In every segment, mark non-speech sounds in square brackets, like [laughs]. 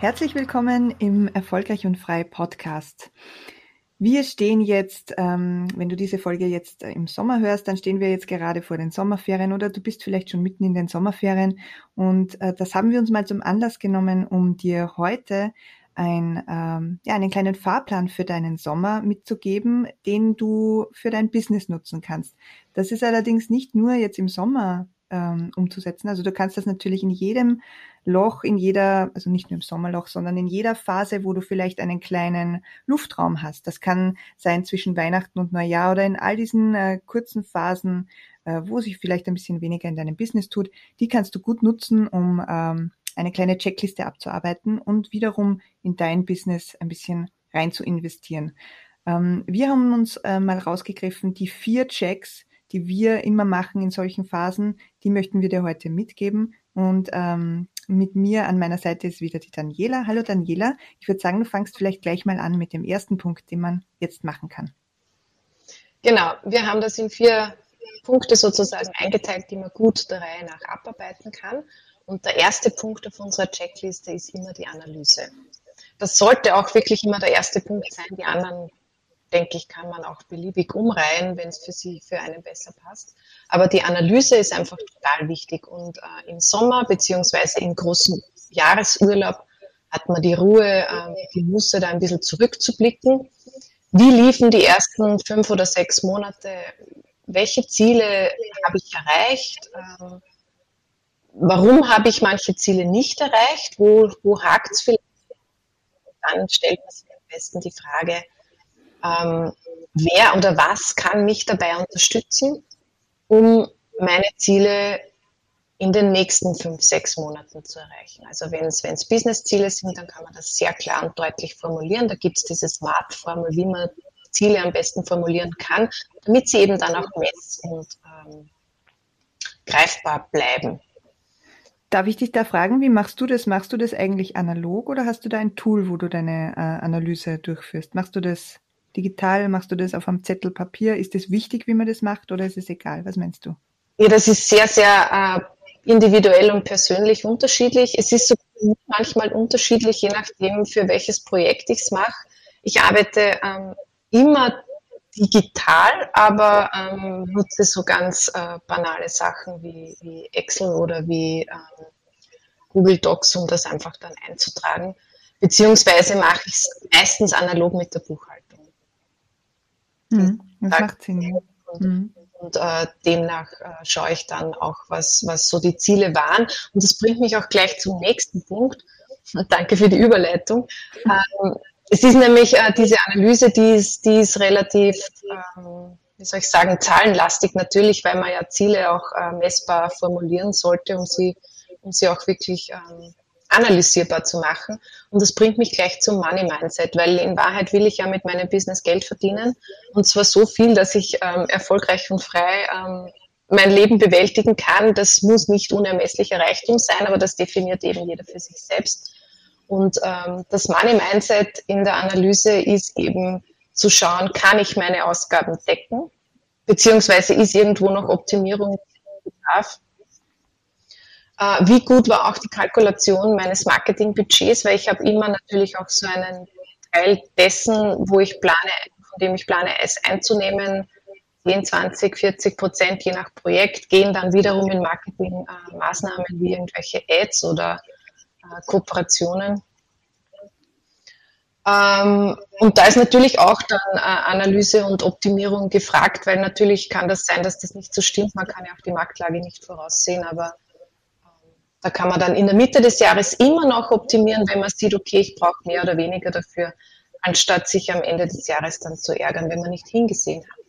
Herzlich willkommen im Erfolgreich und Frei Podcast. Wir stehen jetzt, ähm, wenn du diese Folge jetzt äh, im Sommer hörst, dann stehen wir jetzt gerade vor den Sommerferien oder du bist vielleicht schon mitten in den Sommerferien. Und äh, das haben wir uns mal zum Anlass genommen, um dir heute ein, ähm, ja, einen kleinen Fahrplan für deinen Sommer mitzugeben, den du für dein Business nutzen kannst. Das ist allerdings nicht nur jetzt im Sommer ähm, umzusetzen. Also du kannst das natürlich in jedem Loch, in jeder, also nicht nur im Sommerloch, sondern in jeder Phase, wo du vielleicht einen kleinen Luftraum hast. Das kann sein zwischen Weihnachten und Neujahr oder in all diesen äh, kurzen Phasen, äh, wo sich vielleicht ein bisschen weniger in deinem Business tut. Die kannst du gut nutzen, um ähm, eine kleine Checkliste abzuarbeiten und wiederum in dein Business ein bisschen rein zu investieren. Ähm, wir haben uns äh, mal rausgegriffen, die vier Checks, die wir immer machen in solchen Phasen, die möchten wir dir heute mitgeben. Und ähm, mit mir an meiner Seite ist wieder die Daniela. Hallo Daniela. Ich würde sagen, du fangst vielleicht gleich mal an mit dem ersten Punkt, den man jetzt machen kann. Genau, wir haben das in vier Punkte sozusagen eingeteilt, die man gut der Reihe nach abarbeiten kann. Und der erste Punkt auf unserer Checkliste ist immer die Analyse. Das sollte auch wirklich immer der erste Punkt sein. Die anderen denke ich, kann man auch beliebig umreihen, wenn es für Sie, für einen besser passt. Aber die Analyse ist einfach total wichtig. Und äh, im Sommer beziehungsweise im großen Jahresurlaub hat man die Ruhe, äh, die Muße, da ein bisschen zurückzublicken. Wie liefen die ersten fünf oder sechs Monate? Welche Ziele habe ich erreicht? Ähm, warum habe ich manche Ziele nicht erreicht? Wo, wo hakt es vielleicht? Dann stellt man sich am besten die Frage, ähm, wer oder was kann mich dabei unterstützen, um meine Ziele in den nächsten fünf, sechs Monaten zu erreichen. Also wenn es, Business-Ziele sind, dann kann man das sehr klar und deutlich formulieren. Da gibt es diese Smart-Formel, wie man Ziele am besten formulieren kann, damit sie eben dann auch mess- und ähm, greifbar bleiben. Darf ich dich da fragen, wie machst du das? Machst du das eigentlich analog oder hast du da ein Tool, wo du deine äh, Analyse durchführst? Machst du das digital? Machst du das auf einem Zettel Papier? Ist es wichtig, wie man das macht oder ist es egal? Was meinst du? Ja, das ist sehr, sehr äh, individuell und persönlich unterschiedlich. Es ist so manchmal unterschiedlich, je nachdem, für welches Projekt ich es mache. Ich arbeite ähm, immer digital, aber ähm, nutze so ganz äh, banale Sachen wie, wie, Excel oder wie ähm, Google Docs, um das einfach dann einzutragen. Beziehungsweise mache ich es meistens analog mit der Buchhaltung. Mhm, das macht Sinn. Und, mhm. und äh, demnach äh, schaue ich dann auch, was, was so die Ziele waren. Und das bringt mich auch gleich zum nächsten Punkt. Danke für die Überleitung. Ähm, es ist nämlich äh, diese Analyse, die ist, die ist relativ, ähm, wie soll ich sagen, zahlenlastig natürlich, weil man ja Ziele auch äh, messbar formulieren sollte, um sie, um sie auch wirklich ähm, analysierbar zu machen. Und das bringt mich gleich zum Money Mindset, weil in Wahrheit will ich ja mit meinem Business Geld verdienen. Und zwar so viel, dass ich ähm, erfolgreich und frei ähm, mein Leben bewältigen kann. Das muss nicht unermesslicher Reichtum sein, aber das definiert eben jeder für sich selbst. Und ähm, das Money Mindset in der Analyse ist eben zu schauen, kann ich meine Ausgaben decken? Beziehungsweise ist irgendwo noch Optimierung bedarf? Äh, wie gut war auch die Kalkulation meines Marketingbudgets, weil ich habe immer natürlich auch so einen Teil dessen, wo ich plane, von dem ich plane, es einzunehmen, 10, 20, 40 Prozent je nach Projekt gehen dann wiederum in Marketingmaßnahmen wie irgendwelche Ads oder äh, Kooperationen. Ähm, und da ist natürlich auch dann äh, Analyse und Optimierung gefragt, weil natürlich kann das sein, dass das nicht so stimmt. Man kann ja auch die Marktlage nicht voraussehen, aber da kann man dann in der Mitte des Jahres immer noch optimieren, wenn man sieht, okay, ich brauche mehr oder weniger dafür, anstatt sich am Ende des Jahres dann zu ärgern, wenn man nicht hingesehen hat.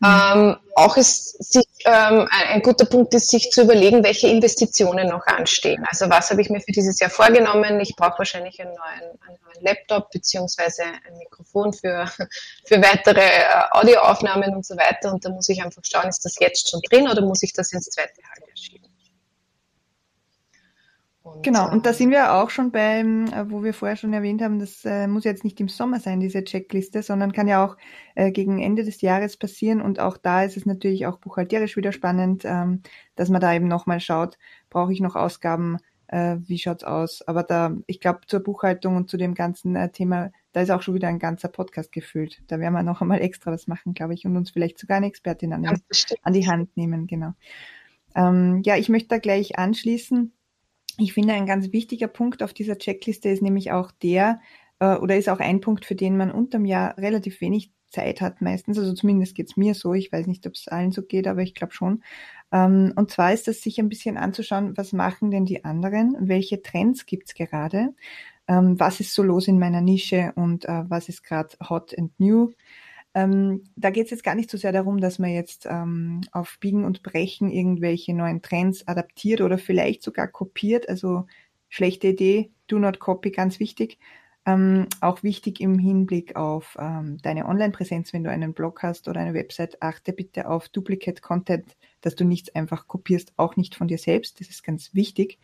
Ähm, auch ist sich, ähm, ein, guter Punkt ist, sich zu überlegen, welche Investitionen noch anstehen. Also was habe ich mir für dieses Jahr vorgenommen? Ich brauche wahrscheinlich einen neuen, einen neuen Laptop beziehungsweise ein Mikrofon für, für weitere äh, Audioaufnahmen und so weiter. Und da muss ich einfach schauen, ist das jetzt schon drin oder muss ich das ins zweite schieben? Und, genau, und da sind wir auch schon beim, äh, wo wir vorher schon erwähnt haben, das äh, muss jetzt nicht im Sommer sein, diese Checkliste, sondern kann ja auch äh, gegen Ende des Jahres passieren. Und auch da ist es natürlich auch buchhalterisch wieder spannend, ähm, dass man da eben nochmal schaut, brauche ich noch Ausgaben, äh, wie schaut's aus? Aber da, ich glaube, zur Buchhaltung und zu dem ganzen äh, Thema, da ist auch schon wieder ein ganzer Podcast gefüllt. Da werden wir noch einmal extra was machen, glaube ich, und uns vielleicht sogar eine Expertin an, den, an die Hand nehmen, genau. Ähm, ja, ich möchte da gleich anschließen ich finde, ein ganz wichtiger Punkt auf dieser Checkliste ist nämlich auch der, äh, oder ist auch ein Punkt, für den man unterm Jahr relativ wenig Zeit hat meistens. Also zumindest geht's mir so. Ich weiß nicht, ob es allen so geht, aber ich glaube schon. Ähm, und zwar ist das, sich ein bisschen anzuschauen, was machen denn die anderen? Welche Trends gibt's gerade? Ähm, was ist so los in meiner Nische und äh, was ist gerade hot and new? Ähm, da geht es jetzt gar nicht so sehr darum, dass man jetzt ähm, auf Biegen und Brechen irgendwelche neuen Trends adaptiert oder vielleicht sogar kopiert. Also schlechte Idee, do not copy, ganz wichtig. Ähm, auch wichtig im Hinblick auf ähm, deine Online-Präsenz, wenn du einen Blog hast oder eine Website, achte bitte auf Duplicate Content, dass du nichts einfach kopierst, auch nicht von dir selbst. Das ist ganz wichtig.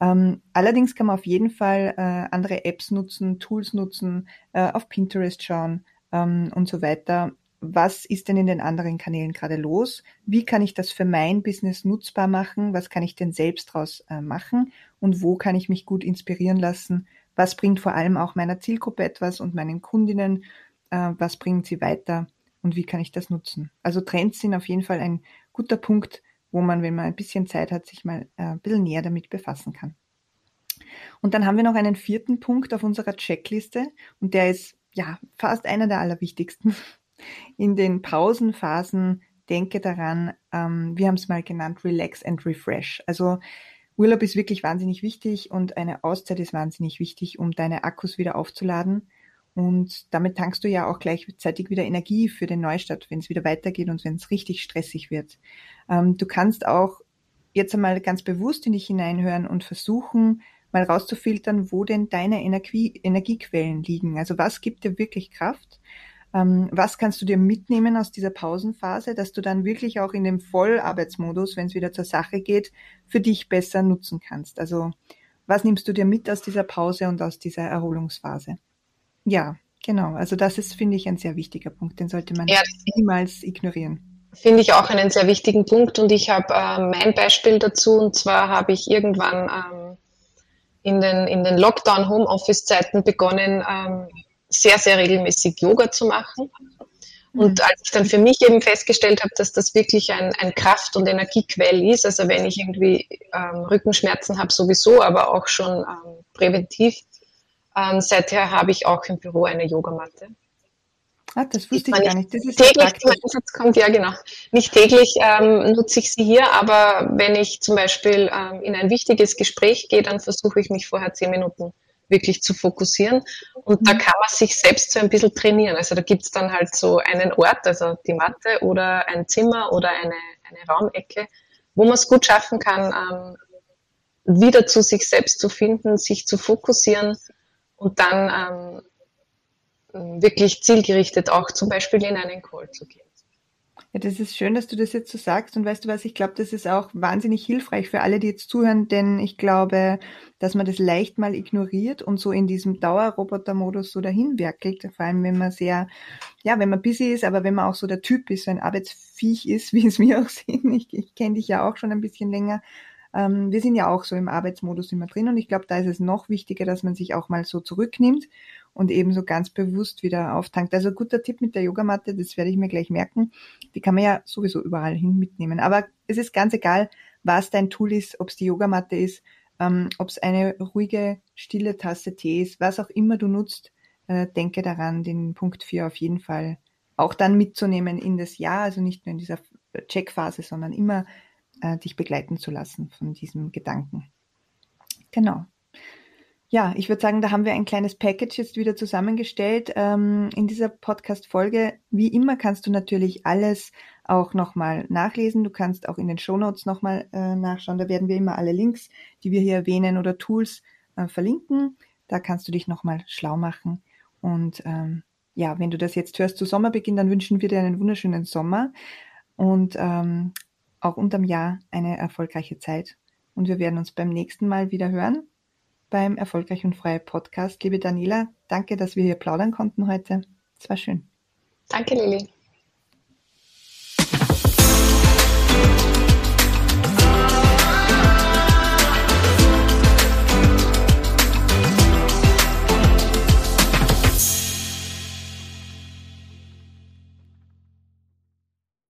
Ähm, allerdings kann man auf jeden Fall äh, andere Apps nutzen, Tools nutzen, äh, auf Pinterest schauen, ähm, und so weiter. Was ist denn in den anderen Kanälen gerade los? Wie kann ich das für mein Business nutzbar machen? Was kann ich denn selbst daraus äh, machen? Und wo kann ich mich gut inspirieren lassen? Was bringt vor allem auch meiner Zielgruppe etwas und meinen Kundinnen? Äh, was bringt sie weiter? Und wie kann ich das nutzen? Also Trends sind auf jeden Fall ein guter Punkt, wo man, wenn man ein bisschen Zeit hat, sich mal äh, ein bisschen näher damit befassen kann. Und dann haben wir noch einen vierten Punkt auf unserer Checkliste und der ist ja, fast einer der allerwichtigsten. In den Pausenphasen denke daran, ähm, wir haben es mal genannt, relax and refresh. Also Urlaub ist wirklich wahnsinnig wichtig und eine Auszeit ist wahnsinnig wichtig, um deine Akkus wieder aufzuladen. Und damit tankst du ja auch gleichzeitig wieder Energie für den Neustart, wenn es wieder weitergeht und wenn es richtig stressig wird. Ähm, du kannst auch jetzt einmal ganz bewusst in dich hineinhören und versuchen, mal rauszufiltern, wo denn deine Energie, Energiequellen liegen. Also was gibt dir wirklich Kraft? Ähm, was kannst du dir mitnehmen aus dieser Pausenphase, dass du dann wirklich auch in dem Vollarbeitsmodus, wenn es wieder zur Sache geht, für dich besser nutzen kannst? Also was nimmst du dir mit aus dieser Pause und aus dieser Erholungsphase? Ja, genau. Also das ist, finde ich, ein sehr wichtiger Punkt. Den sollte man ja, niemals ignorieren. Finde ich auch einen sehr wichtigen Punkt und ich habe äh, mein Beispiel dazu und zwar habe ich irgendwann ähm, in den, in den Lockdown-Homeoffice-Zeiten begonnen, ähm, sehr, sehr regelmäßig Yoga zu machen. Und mhm. als ich dann für mich eben festgestellt habe, dass das wirklich ein, ein Kraft- und Energiequell ist, also wenn ich irgendwie ähm, Rückenschmerzen habe sowieso, aber auch schon ähm, präventiv, ähm, seither habe ich auch im Büro eine Yogamatte. Ah, das wusste ich, gar nicht. Das ist täglich zum Einsatz kommt, ja genau. Nicht täglich ähm, nutze ich sie hier, aber wenn ich zum Beispiel ähm, in ein wichtiges Gespräch gehe, dann versuche ich mich vorher zehn Minuten wirklich zu fokussieren. Und mhm. da kann man sich selbst so ein bisschen trainieren. Also da gibt's dann halt so einen Ort, also die Matte oder ein Zimmer oder eine, eine Raumecke, wo man es gut schaffen kann, ähm, wieder zu sich selbst zu finden, sich zu fokussieren und dann ähm, wirklich zielgerichtet auch zum Beispiel in einen Call zu gehen. Ja, das ist schön, dass du das jetzt so sagst. Und weißt du was, ich glaube, das ist auch wahnsinnig hilfreich für alle, die jetzt zuhören, denn ich glaube, dass man das leicht mal ignoriert und so in diesem Dauerroboter-Modus so dahin werkelt. Vor allem, wenn man sehr, ja, wenn man busy ist, aber wenn man auch so der Typ ist, so ein Arbeitsviech ist, [laughs] wie es mir auch sind. Ich, ich kenne dich ja auch schon ein bisschen länger. Ähm, wir sind ja auch so im Arbeitsmodus immer drin und ich glaube, da ist es noch wichtiger, dass man sich auch mal so zurücknimmt und ebenso ganz bewusst wieder auftankt. Also guter Tipp mit der Yogamatte, das werde ich mir gleich merken. Die kann man ja sowieso überall hin mitnehmen. Aber es ist ganz egal, was dein Tool ist, ob es die Yogamatte ist, ähm, ob es eine ruhige, stille Tasse Tee ist, was auch immer du nutzt, äh, denke daran, den Punkt 4 auf jeden Fall auch dann mitzunehmen in das Jahr, also nicht nur in dieser Checkphase, sondern immer äh, dich begleiten zu lassen von diesem Gedanken. Genau. Ja, ich würde sagen, da haben wir ein kleines Package jetzt wieder zusammengestellt ähm, in dieser Podcast-Folge. Wie immer kannst du natürlich alles auch nochmal nachlesen. Du kannst auch in den Shownotes nochmal äh, nachschauen. Da werden wir immer alle Links, die wir hier erwähnen oder Tools äh, verlinken. Da kannst du dich nochmal schlau machen. Und ähm, ja, wenn du das jetzt hörst zu Sommerbeginn, dann wünschen wir dir einen wunderschönen Sommer und ähm, auch unterm Jahr eine erfolgreiche Zeit. Und wir werden uns beim nächsten Mal wieder hören beim Erfolgreich und Frei Podcast. Liebe Daniela, danke, dass wir hier plaudern konnten heute. Es war schön. Danke, Lili.